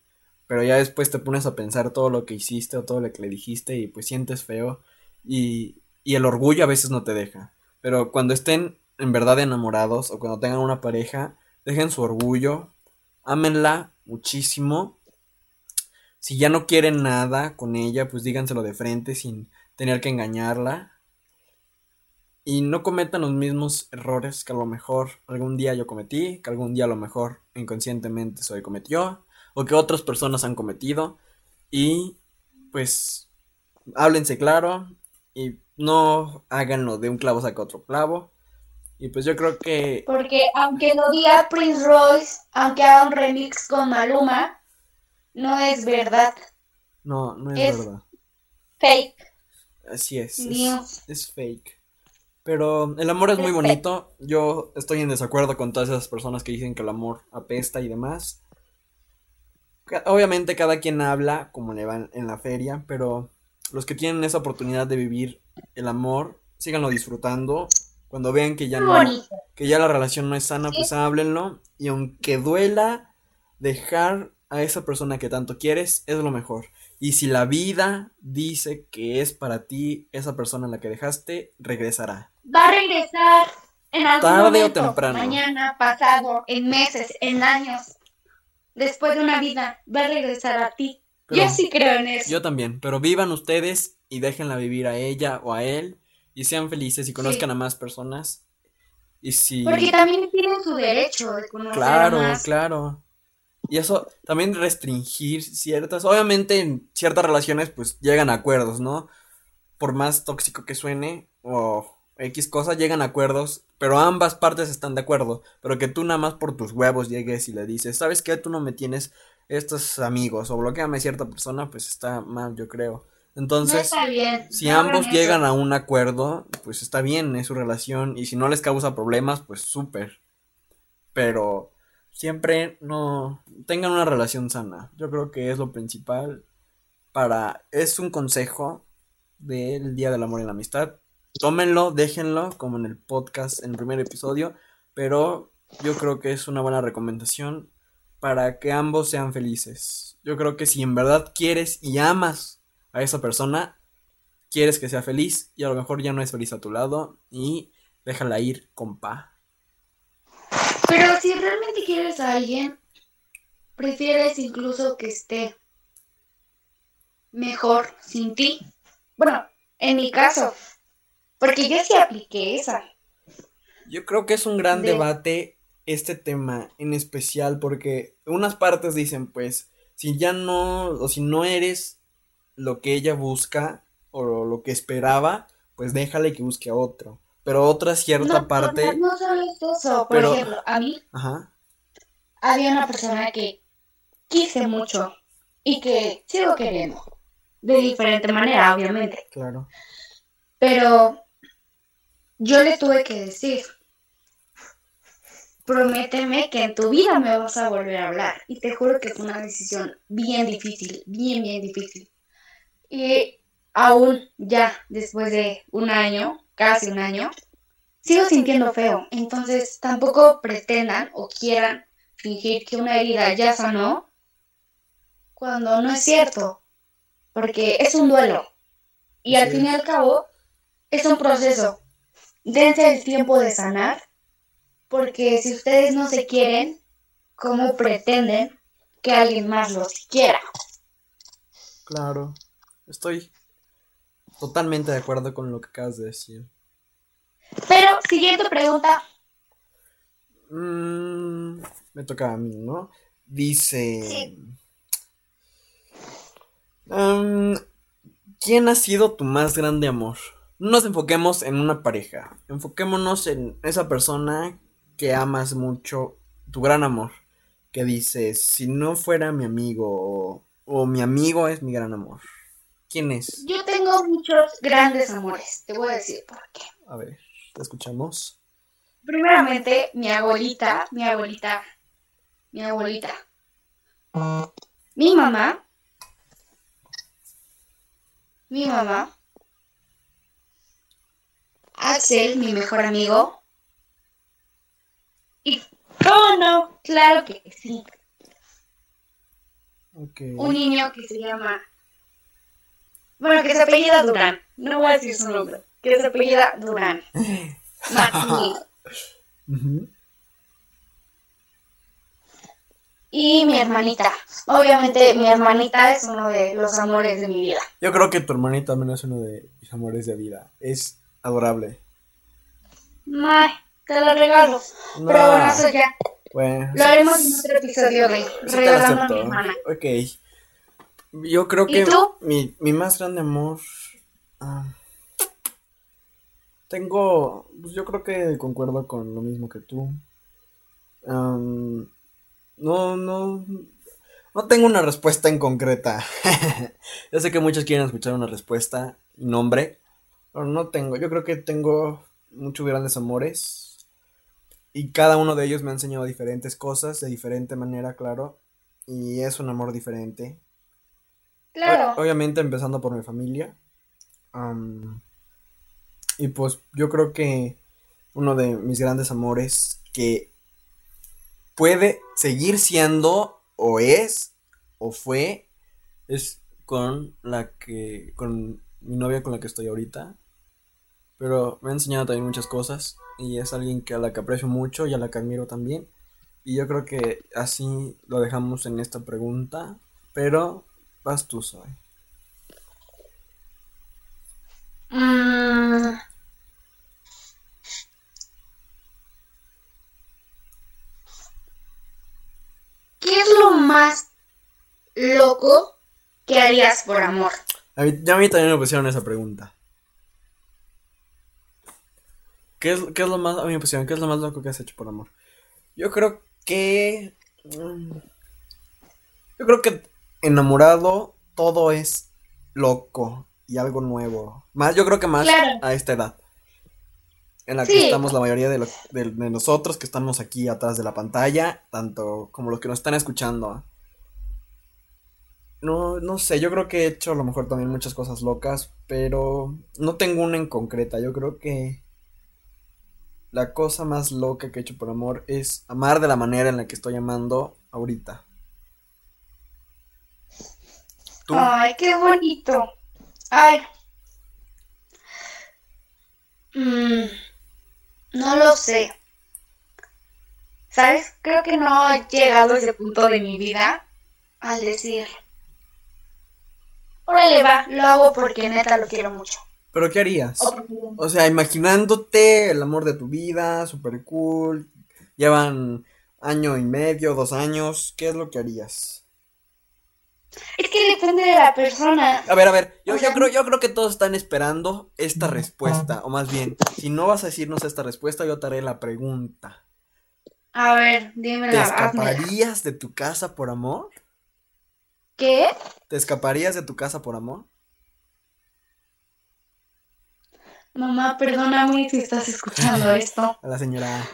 pero ya después te pones a pensar todo lo que hiciste o todo lo que le dijiste y pues sientes feo, y, y el orgullo a veces no te deja. Pero cuando estén en verdad enamorados o cuando tengan una pareja, dejen su orgullo, ámenla muchísimo. Si ya no quieren nada con ella, pues díganselo de frente sin tener que engañarla. Y no cometan los mismos errores que a lo mejor algún día yo cometí, que algún día a lo mejor inconscientemente soy cometió, o que otras personas han cometido. Y pues háblense claro y no háganlo de un clavo saca otro clavo. Y pues yo creo que Porque aunque lo diga Prince Royce, aunque haga un remix con Maluma, no es verdad. no, no es, Es- verdad. Fake. Así es, es, es fake. Pero el amor es muy bonito. Yo estoy en desacuerdo con todas esas personas que dicen que el amor apesta y demás. Obviamente cada quien habla como le va en- la feria, pero los que tienen esa oportunidad de vivir el amor, síganlo disfrutando. Cuando vean que ya no, que ya la relación no es sana, pues háblenlo. Y aunque duela, dejar a esa persona que tanto quieres es lo mejor. Y si la vida dice que es para ti esa persona a la que dejaste, regresará. Va a regresar en algún Tarde o momento, temprano. mañana, pasado, en meses, en años, después de una vida, va a regresar a ti. Pero- Yo sí creo en eso. Yo también, pero vivan ustedes y déjenla vivir a ella o a él y sean felices y conozcan a más personas. Y si... Porque también tienen su derecho de conocer Claro, más. claro. Y eso también restringir ciertas, obviamente en ciertas relaciones pues llegan a acuerdos, ¿no? Por más tóxico que suene o X cosa, llegan a acuerdos, pero ambas partes están de acuerdo, pero que tú nada más por tus huevos llegues y le dices, ¿sabes qué? Tú no me tienes estos amigos o bloqueame a cierta persona, pues está mal, yo creo. No Entonces, está bien. si no ambos llegan a un acuerdo, pues está bien, es su relación. Y si no les causa problemas, pues súper. Pero siempre no tengan una relación sana. Yo creo que es lo principal para... Es un consejo del Día del Amor y la Amistad. Tómenlo, déjenlo, como en el podcast, en el primer episodio. Pero yo creo que es una buena recomendación para que ambos sean felices. Yo creo que si en verdad quieres y amas a esa persona, quieres que sea feliz y a lo mejor ya no es feliz a tu lado y déjala ir, compa. Pero si realmente quieres a alguien, prefieres incluso que esté mejor sin ti. Bueno, en mi caso, porque yo sí apliqué esa. Yo creo que es un gran De- debate este tema en especial porque unas partes dicen pues si ya no o si no eres lo que ella busca o lo que esperaba, pues déjale que busque a otro. Pero otra cierta No, parte, no, no solo es eso. Por ejemplo, a mí ajá, había una persona que quise mucho y que sigo queriendo. De diferente manera, obviamente. claro. Pero yo le tuve que decir, prométeme que en tu vida me vas a volver a hablar. Y te juro que fue una decisión bien difícil, bien, bien difícil. Y aún ya después de un año, casi un año, sigo sintiendo feo. Entonces tampoco pretendan o quieran fingir que una herida ya sanó cuando no es cierto. Porque es un duelo. Y al fin y al cabo, es un proceso. Dense el tiempo de sanar, porque si ustedes no se quieren, ¿cómo pretenden que alguien más los quiera? Claro. Estoy totalmente de acuerdo con lo que acabas de decir. Pero, siguiente pregunta. Mm, me toca a mí, ¿no? Dice... Sí. Am, ¿Quién ha sido tu más grande amor? No nos enfoquemos en una pareja. Enfoquémonos en esa persona que amas mucho, tu gran amor. Que dices, si no fuera mi amigo o, o mi amigo es mi gran amor. ¿Quién es? Yo tengo muchos grandes amores, te voy a decir por qué. A ver, te escuchamos. Primeramente, mi abuelita, mi abuelita, mi abuelita. Mi mamá. Mi mamá. Axel, mi mejor amigo. Y, ¿cómo no? Claro que sí. Un niño que se llama. Bueno, que se apellida Durán. No voy a decir su nombre. Que se apellida Durán. Y mi hermanita. Obviamente mi hermanita es uno de los amores de mi vida. Yo creo que tu hermanito también es uno de mis amores de vida. Es adorable. Ay, te lo regalo. No. Pero bueno, eso ya. Bueno, Lo haremos en otro episodio de Regalando a mi hermana. Ok. Yo creo ¿Y que mi, mi más grande amor. ah, tengo. Pues yo creo que concuerdo con lo mismo que tú. No, no. No tengo una respuesta en concreta. Yo sé que muchos quieren escuchar una respuesta nombre. Pero no tengo. Yo creo que tengo muchos grandes amores. Y cada uno de ellos me ha enseñado diferentes cosas, de diferente manera, claro. Y es un amor diferente. Claro. Obviamente empezando por mi familia. Am, y pues yo creo que uno de mis grandes amores que puede seguir siendo o es o fue es con la que con mi novia con la que estoy ahorita. Pero me ha enseñado también muchas cosas y es alguien que a la que aprecio mucho y a la que admiro también. Y yo creo que así lo dejamos en esta pregunta, pero vas tú, Zoe. Mm. ¿Qué es lo más loco que harías por amor? A mí, ya a mí también me pusieron esa pregunta. ¿Qué es, qué es lo más, a mí me pusieron, qué es lo más loco que has hecho por amor? Yo creo que, mm, yo creo que enamorado todo es loco y algo nuevo. Más, yo creo que más Claro. a esta edad. En la que estamos la mayoría de, los- de- de nosotros que estamos aquí atrás de la pantalla, tanto como los que nos están escuchando. No, no sé, yo creo que he hecho a lo mejor también muchas cosas locas, pero no tengo una en concreta. Yo creo que la cosa más loca que he hecho por amor es amar de la manera en la que estoy amando ahorita. ¿Tú? Ay, qué bonito. Ay. Mm, no lo sé. ¿Sabes? Creo que no he llegado a ese punto de mi vida al decir, órale va, lo hago porque neta lo quiero mucho. ¿Pero qué harías? O sea, imaginándote el amor de tu vida, super cool. Llevan año y medio, dos años. ¿Qué es lo que harías? Es que depende de la persona. A ver, a ver, yo, yo creo, yo creo que todos están esperando esta respuesta. O más bien, si no vas a decirnos esta respuesta, yo te haré la pregunta. A ver, ¿Te dímela, házmela. escaparías de tu casa por amor? ¿Qué? ¿Te escaparías de tu casa por amor? Mamá, perdóname si estás escuchando esto. A la señora.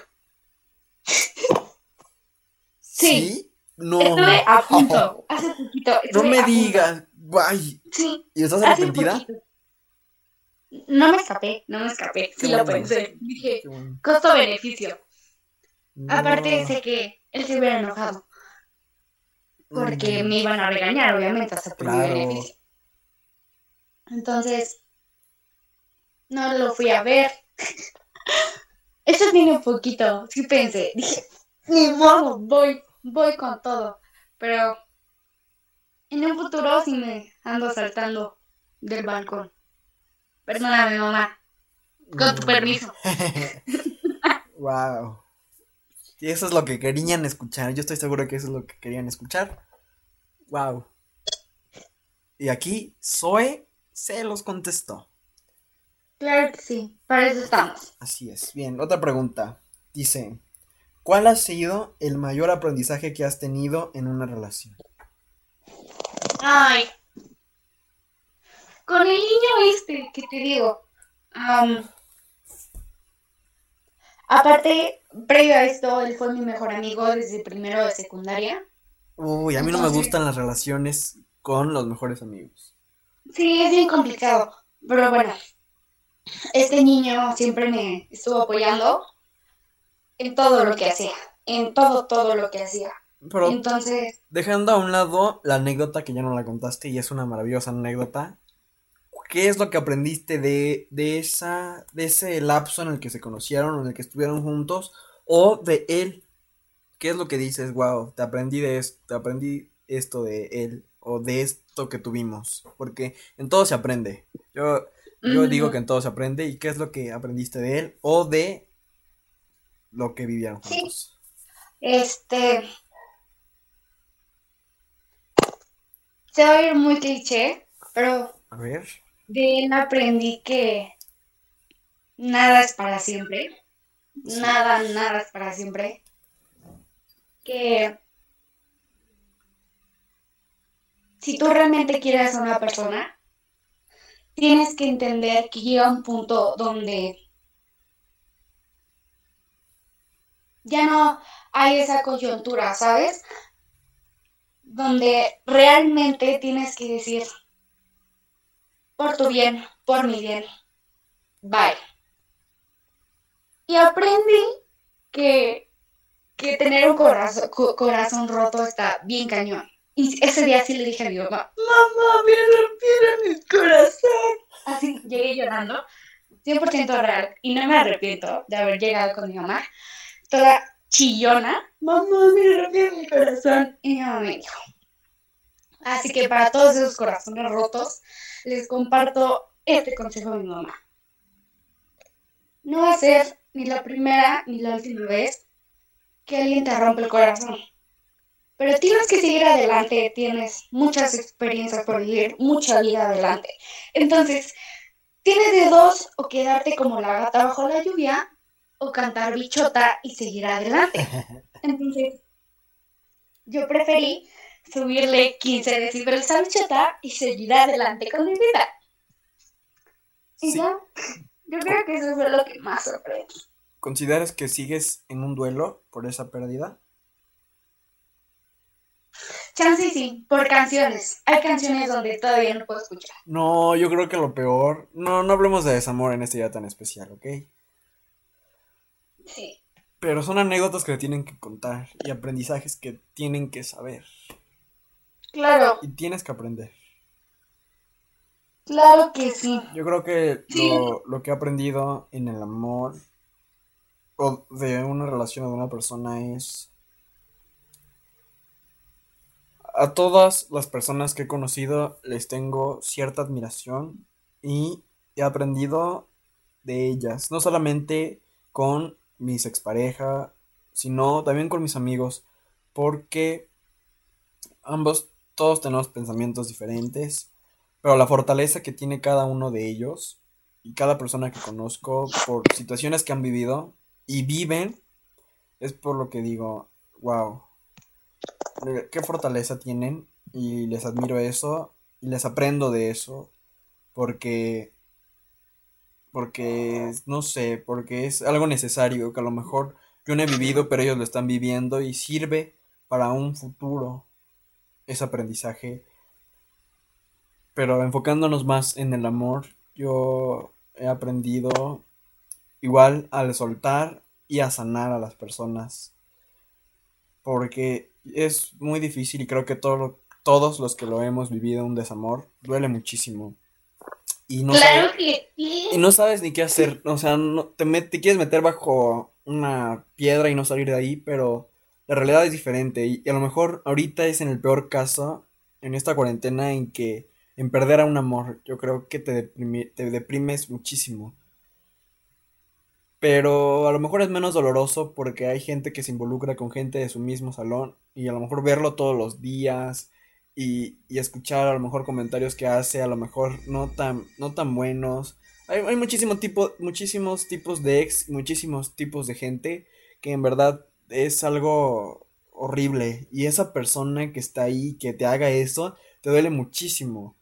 Sí. No. Estuve a punto, hace poquito. No me digas. Guay. Sí, ¿Y estás arrepentida? No me escapé, no me escapé. Sí lo pensé. Dije, costo-beneficio. Aparte sé que él se hubiera enojado porque me iban a regañar, obviamente, hasta por mi beneficio. Entonces, no lo fui a ver. Eso tiene un poquito, sí pensé. Dije, ni modo, voy, voy con todo. Pero en un futuro sí me ando saltando del balcón. Perdóname, mamá, con tu permiso. Wow. Y eso es lo que querían escuchar. Yo estoy seguro que eso es lo que querían escuchar. Wow. Y aquí Zoe se los contestó. Claro que sí, para eso estamos. Así es. Bien, otra pregunta. Dice, ¿cuál ha sido el mayor aprendizaje que has tenido en una relación? Ay. Con el niño este, que te digo. am, aparte, previo a esto, él fue mi mejor amigo desde primero de secundaria. Uy, a mí no me gustan las relaciones con los mejores amigos. Sí, es bien complicado. Pero bueno, este niño siempre me estuvo apoyando en todo lo que hacía. En todo, todo lo que hacía. Pero Entonces, dejando a un lado la anécdota que ya no la contaste y es una maravillosa anécdota. ¿Qué es lo que aprendiste de, de esa, de ese lapso en el que se conocieron, en el que estuvieron juntos, o de él? ¿Qué es lo que dices, wow, te aprendí de esto, te aprendí esto de él, o de esto que tuvimos? Porque en todo se aprende. Yo, yo digo que en todo se aprende. ¿Y qué es lo que aprendiste de él, o de lo que Sí. juntos? este. Se va a ir muy cliché, pero A ver. De él aprendí que nada es para siempre. Nada, nada es para siempre. Que si tú realmente quieres a una persona, tienes que entender que llega un punto donde ya no hay esa coyuntura, ¿sabes? Donde realmente tienes que decir, por tu bien, por mi bien, bye. Y aprendí que, que tener un corazón, co- corazón roto está bien cañón. Y ese día sí le dije a mi mamá, mamá, me rompieron el corazón. Así llegué llorando, 100% real, y no me arrepiento de haber llegado con mi mamá, toda chillona, mamá, me rompieron el corazón. Y mi mamá me dijo. Así que para todos esos corazones rotos, les comparto este consejo de mi mamá. No va a ser ni la primera ni la última vez que alguien te rompe el corazón. Pero tienes que seguir adelante, tienes muchas experiencias por vivir, mucha vida adelante. Entonces, tienes de dos, o quedarte como la gata bajo la lluvia, o cantar bichota y seguir adelante. Entonces, yo preferí subirle 15 decibeles a bichota y seguir adelante con mi vida. Y Sí. ya, yo creo que eso fue lo que más sorprendí. ¿Consideras que sigues en un duelo por esa pérdida? Chance sí, por canciones. Hay canciones donde todavía no puedo escuchar. No, yo creo que lo peor. No, no hablemos de desamor en este día tan especial, ¿ok? Sí. Pero son anécdotas que le tienen que contar y aprendizajes que tienen que saber. Claro, Y tienes que aprender. claro que sí. Yo creo que Sí. lo, lo que he aprendido en el amor o de una relación o de una persona es a todas las personas que he conocido les tengo cierta admiración y he aprendido de ellas, no solamente con mis expareja, sino también con mis amigos, porque ambos, todos tenemos pensamientos diferentes, pero la fortaleza que tiene cada uno de ellos y cada persona que conozco por situaciones que han vivido y viven, es por lo que digo, wow, qué fortaleza tienen y les admiro eso y les aprendo de eso porque porque no sé, porque es algo necesario que a lo mejor yo no he vivido, pero ellos lo están viviendo y sirve para un futuro ese aprendizaje. Pero enfocándonos más en el amor, yo he aprendido igual al soltar y a sanar a las personas. Porque es muy difícil y creo que todo todos los que lo hemos vivido un desamor duele muchísimo. Y no Claro sabes, que sí. y no sabes ni qué hacer. O sea, no, te, met- te quieres meter bajo una piedra y no salir de ahí, pero la realidad es diferente. Y, y a lo mejor ahorita es en el peor caso, en esta cuarentena, en que en perder a un amor, yo creo que te, deprimi- te deprimes muchísimo. Pero a lo mejor es menos doloroso porque hay gente que se involucra con gente de su mismo salón y a lo mejor verlo todos los días y, y escuchar a lo mejor comentarios que hace, a lo mejor no tan, no tan buenos. Hay, hay muchísimo tipo, muchísimos tipos de ex, muchísimos tipos de gente que en verdad es algo horrible y esa persona que está ahí, que te haga eso, te duele muchísimo.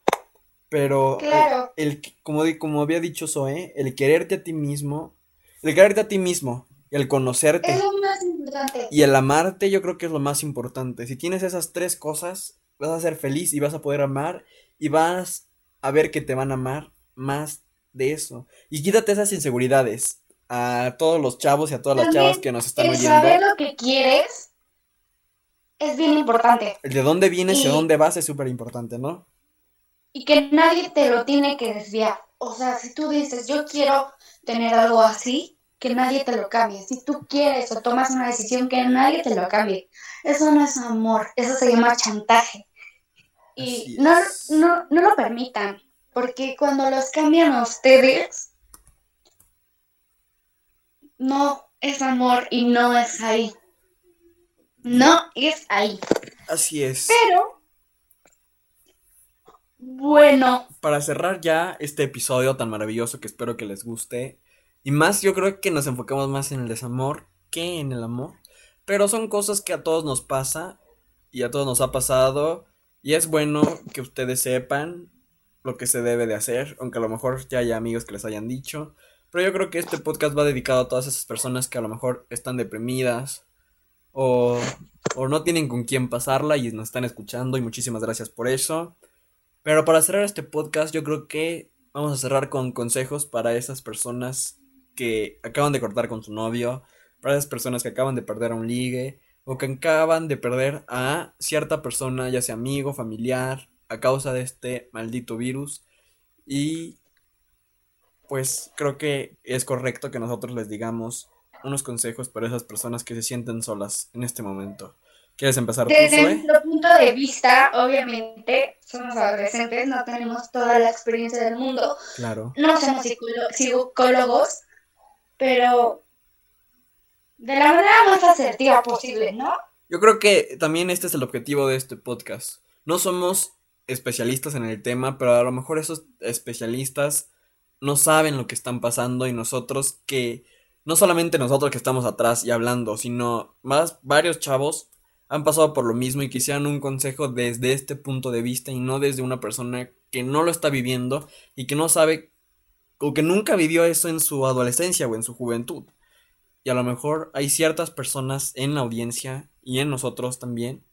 Pero Claro. el, que- como, como había dicho Zoe, el quererte a ti mismo, el quererte a ti mismo, el conocerte Es lo más importante. y el amarte, yo creo que es lo más importante. Si tienes esas tres cosas, vas a ser feliz y vas a poder amar y vas a ver que te van a amar más de eso. Y quítate esas inseguridades a todos los chavos y a todas las chavas que nos están el oyendo. saber lo que quieres es bien importante. El de dónde vienes y a Y- dónde vas es súper importante, ¿no? Y que nadie te lo tiene que desviar. O sea, si tú dices, yo quiero tener algo así, que nadie te lo cambie. Si tú quieres o tomas una decisión, que nadie te lo cambie. Eso no es amor, eso se llama chantaje. Y no, no, no lo permitan, porque cuando los cambian a ustedes, no es amor y no es ahí. No es ahí. Así es. Pero, bueno, Para cerrar ya este episodio tan maravilloso que espero que les guste. Y más, yo creo que nos enfocamos más en el desamor que en el amor. Pero son cosas que a todos nos pasa y a todos nos ha pasado. Y es bueno que ustedes sepan lo que se debe de hacer, aunque a lo mejor ya haya amigos que les hayan dicho. Pero yo creo que este podcast va dedicado a todas esas personas que a lo mejor están deprimidas o, o no tienen con quién pasarla y nos están escuchando y muchísimas gracias por eso. Pero para cerrar este podcast, yo creo que vamos a cerrar con consejos para esas personas que acaban de cortar con su novio, para esas personas que acaban de perder a un ligue o que acaban de perder a cierta persona, ya sea amigo, familiar, a causa de este maldito virus. Y pues creo que es correcto que nosotros les digamos unos consejos para esas personas que se sienten solas en este momento. ¿Quieres empezar tú, desde nuestro punto de vista, obviamente, somos adolescentes, no tenemos toda la experiencia del mundo, Claro. no somos psicólo- psicólogos, pero de la manera más asertiva posible, ¿no? Yo creo que también este es el objetivo de este podcast. No somos especialistas en el tema, pero a lo mejor esos especialistas no saben lo que están pasando y nosotros que, no solamente nosotros que estamos atrás y hablando, sino más varios chavos han pasado por lo mismo y quisieran un consejo desde este punto de vista y no desde una persona que no lo está viviendo y que no sabe o que nunca vivió eso en su adolescencia o en su juventud. Y a lo mejor hay ciertas personas en la audiencia y en nosotros también,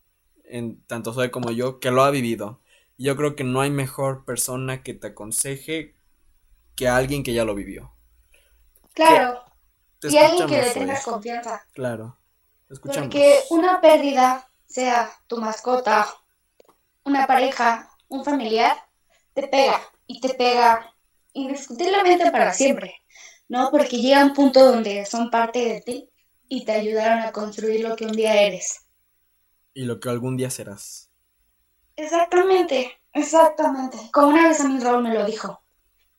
en tanto Zoe como yo, que lo ha vivido. Y yo creo que no hay mejor persona que te aconseje que alguien que ya lo vivió. Claro, y alguien que le Zoe. confianza. Claro. Escuchamos. Porque una pérdida, sea tu mascota, una pareja, un familiar, te pega y te pega indiscutiblemente para siempre, ¿no? Porque llega un punto donde son parte de ti y te ayudaron a construir lo que un día eres. Y lo que algún día serás. Exactamente, exactamente. Como una vez a mí Raúl me lo dijo,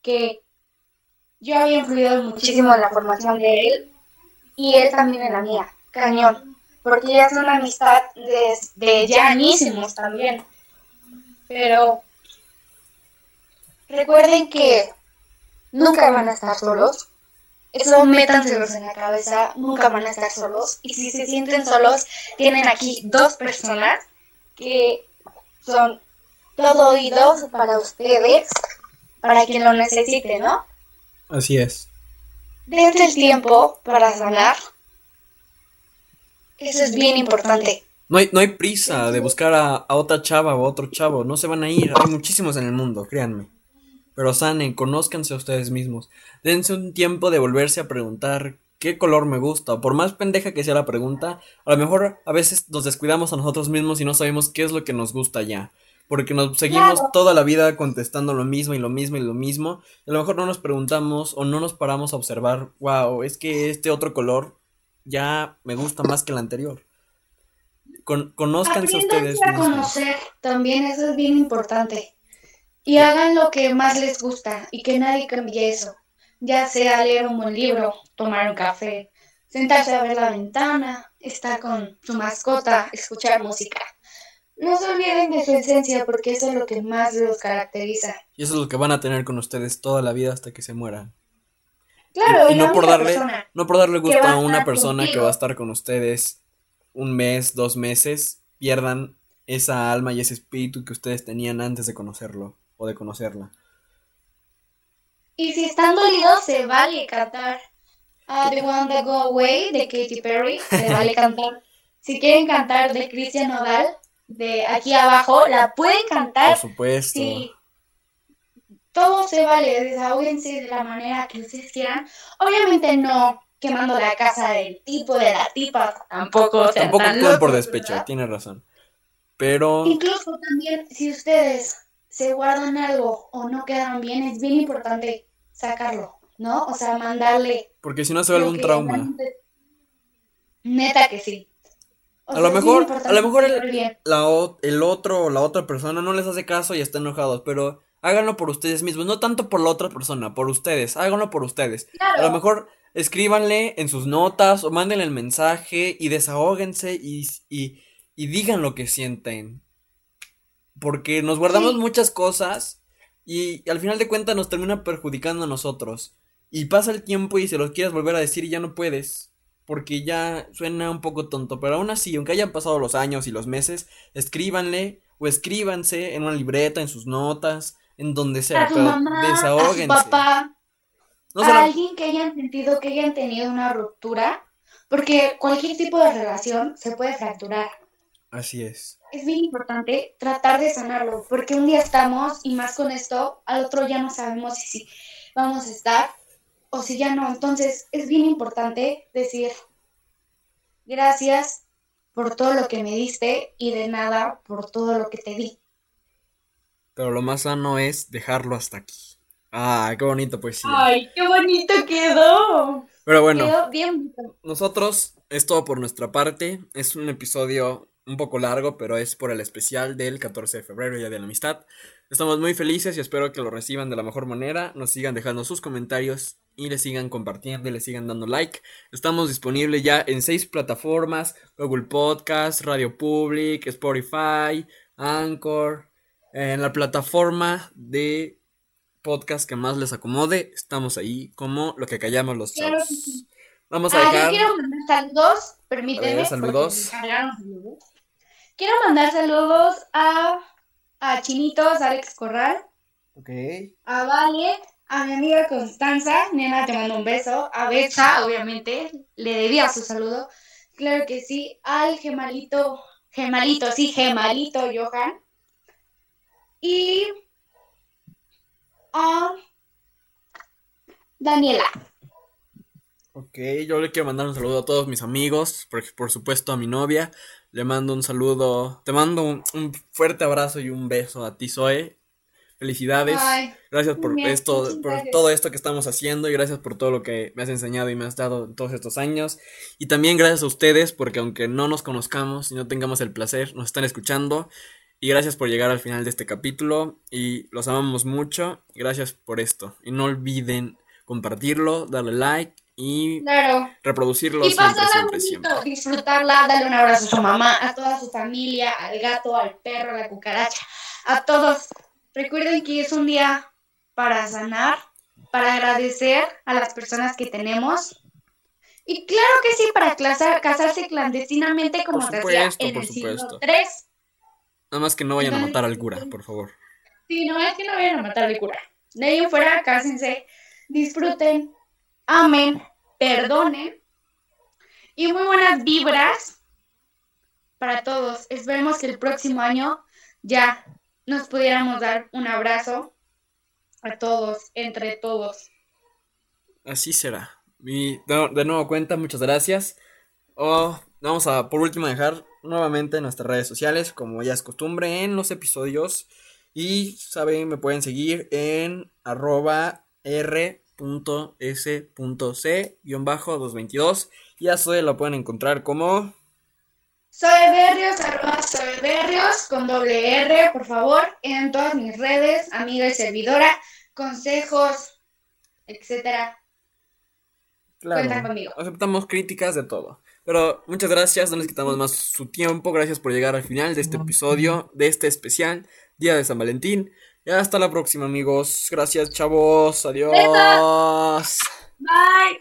que yo había influido muchísimo en la formación de él y él también en la mía, cañón, porque ya es una amistad desde ya también. Pero recuerden que nunca van a estar solos. Eso métanselos en la cabeza, nunca van a estar solos. Y si se sienten solos, tienen aquí dos personas que son todo oídos para ustedes, para quien lo necesite, ¿no? Así es. Dense el tiempo para sanar. Eso es bien importante. No hay, no hay prisa de buscar a, a otra chava o a otro chavo. No se van a ir. Hay muchísimos en el mundo, créanme. Pero sanen, conózcanse a ustedes mismos. Dense un tiempo de volverse a preguntar qué color me gusta. Por más pendeja que sea la pregunta, a lo mejor a veces nos descuidamos a nosotros mismos y no sabemos qué es lo que nos gusta ya. Porque nos seguimos Claro. toda la vida contestando lo mismo y lo mismo y lo mismo. Y a lo mejor no nos preguntamos o no nos paramos a observar, wow, es que este otro color ya me gusta más que el anterior. Con, conózcanse ustedes a conocer, también eso es bien importante. Y hagan lo que más les gusta y que nadie cambie eso. Ya sea leer un buen libro, tomar un café, sentarse a ver la ventana, estar con su mascota, escuchar música. No se olviden de su esencia porque eso es lo que más los caracteriza. Y eso es lo que van a tener con ustedes toda la vida hasta que se mueran. Claro, y, no por darle, no por darle gusto a una persona que va a estar con ustedes un mes, dos meses, pierdan esa alma y ese espíritu que ustedes tenían antes de conocerlo o de conocerla. Y si están dolidos, se vale cantar. Ah, The One That Go Away de Katy Perry, se vale cantar. Si quieren cantar de Cristian Nodal, de aquí abajo, la pueden Por cantar. supuesto. Sí. Todo se vale, desahóguense de la manera que ustedes quieran. Obviamente no quemando la casa del tipo, de la tipa, tampoco Tampoco actúen por despecho, tiene razón. Pero Incluso también si ustedes se guardan algo o no quedaron bien, es bien importante sacarlo, ¿no? O sea, mandarle porque si no se un que trauma. realmente- Neta que sí. O A sea, lo mejor, a lo mejor el, bien. la o- el otro o la otra persona no les hace caso y están enojados, pero háganlo por ustedes mismos, no tanto por la otra persona, por ustedes, háganlo por ustedes. A lo mejor escríbanle en sus notas o mándenle el mensaje y desahóguense y, y, y digan lo que sienten. Porque nos guardamos Sí. muchas cosas y al final de cuentas nos termina perjudicando a nosotros. Y pasa el tiempo y se los quieres volver a decir y ya no puedes. Porque ya suena un poco tonto. Pero aún así, aunque hayan pasado los años y los meses, escríbanle o escríbanse en una libreta, en sus notas, en donde sea. A a su desahóguense. papá, No a alguien que hayan sentido que hayan tenido una ruptura, porque cualquier tipo de relación se puede fracturar. Así es. Es bien importante tratar de sanarlo, porque un día estamos y más con esto, al otro ya no sabemos si, si vamos a estar o si ya no. Entonces es bien importante decir gracias por todo lo que me diste y de nada por todo lo que te di. Pero lo más sano es dejarlo hasta aquí. Ah, qué bonito poesía. ¡Ay, qué bonito quedó! Pero bueno, Quedó bien bonito. nosotros es todo por nuestra parte. Es un episodio un poco largo, pero es por el especial del 14 de febrero, Día de la Amistad. Estamos muy felices y espero que lo reciban de la mejor manera. Nos sigan dejando sus comentarios y le sigan compartiendo y le sigan dando like. Estamos disponibles ya en seis plataformas: Google Podcast, Radio Public, Spotify, Anchor. En la plataforma de podcast que más les acomode, estamos ahí como lo que callamos los Claro chavos. que sí. Vamos a Ah, yo dejar. quiero mandar saludos, permíteme. Ver, saludos. Quiero mandar saludos a, a Chinitos, Alex Corral, Ok. a Vale, a mi amiga Constanza, nena, te mando un beso, a Betsa, obviamente, le debía su saludo, claro que sí, al Gemalito, Gemalito, sí, Gemalito Johan, y a Daniela. Ok, yo le quiero mandar un saludo a todos mis amigos, por, por supuesto a mi novia. Le mando un saludo, te mando un, un fuerte abrazo y un beso a ti, Zoe. Felicidades. Ay, Gracias por Bien, esto, por todo esto que estamos haciendo y gracias por todo lo que me has enseñado y me has dado en todos estos años. Y también gracias a ustedes porque aunque no nos conozcamos y no tengamos el placer, nos están escuchando. Y gracias por llegar al final de este capítulo y los amamos mucho. Gracias por esto. Y no olviden compartirlo, darle like y claro. reproducirlo Y pasarla bonito, siempre. disfrutarla, darle un abrazo a su mamá, a toda su familia, al gato, al perro, a la cucaracha, a todos. Recuerden que es un día para sanar, para agradecer a las personas que tenemos. Y claro que sí, para clasar- casarse clandestinamente como Por supuesto, en por el siglo supuesto. III. Nada más que no vayan a matar al cura, por favor. Sí, no es que no vayan a matar al cura. De ahí fuera, cásense, disfruten, amen, perdonen y muy buenas vibras para todos. Esperemos que el próximo año ya nos pudiéramos dar un abrazo a todos, entre todos. Así será. De, nuevo cuenta, muchas gracias. Vamos a por último dejar nuevamente nuestras redes sociales, como ya es costumbre en los episodios. Y saben, me pueden seguir en arroba r.s.c-222. Y a Zoe la pueden encontrar como... Soy Berrios, arroba soy Berrios, con doble R, por favor, en todas mis redes, amiga y servidora, consejos, etcétera. Cuenta conmigo. Aceptamos críticas de todo. Pero muchas gracias, no les quitamos más su tiempo. Gracias por llegar al final de este episodio, de este especial Día de San Valentín. Y hasta la próxima, amigos. Gracias, chavos. Adiós. Bye.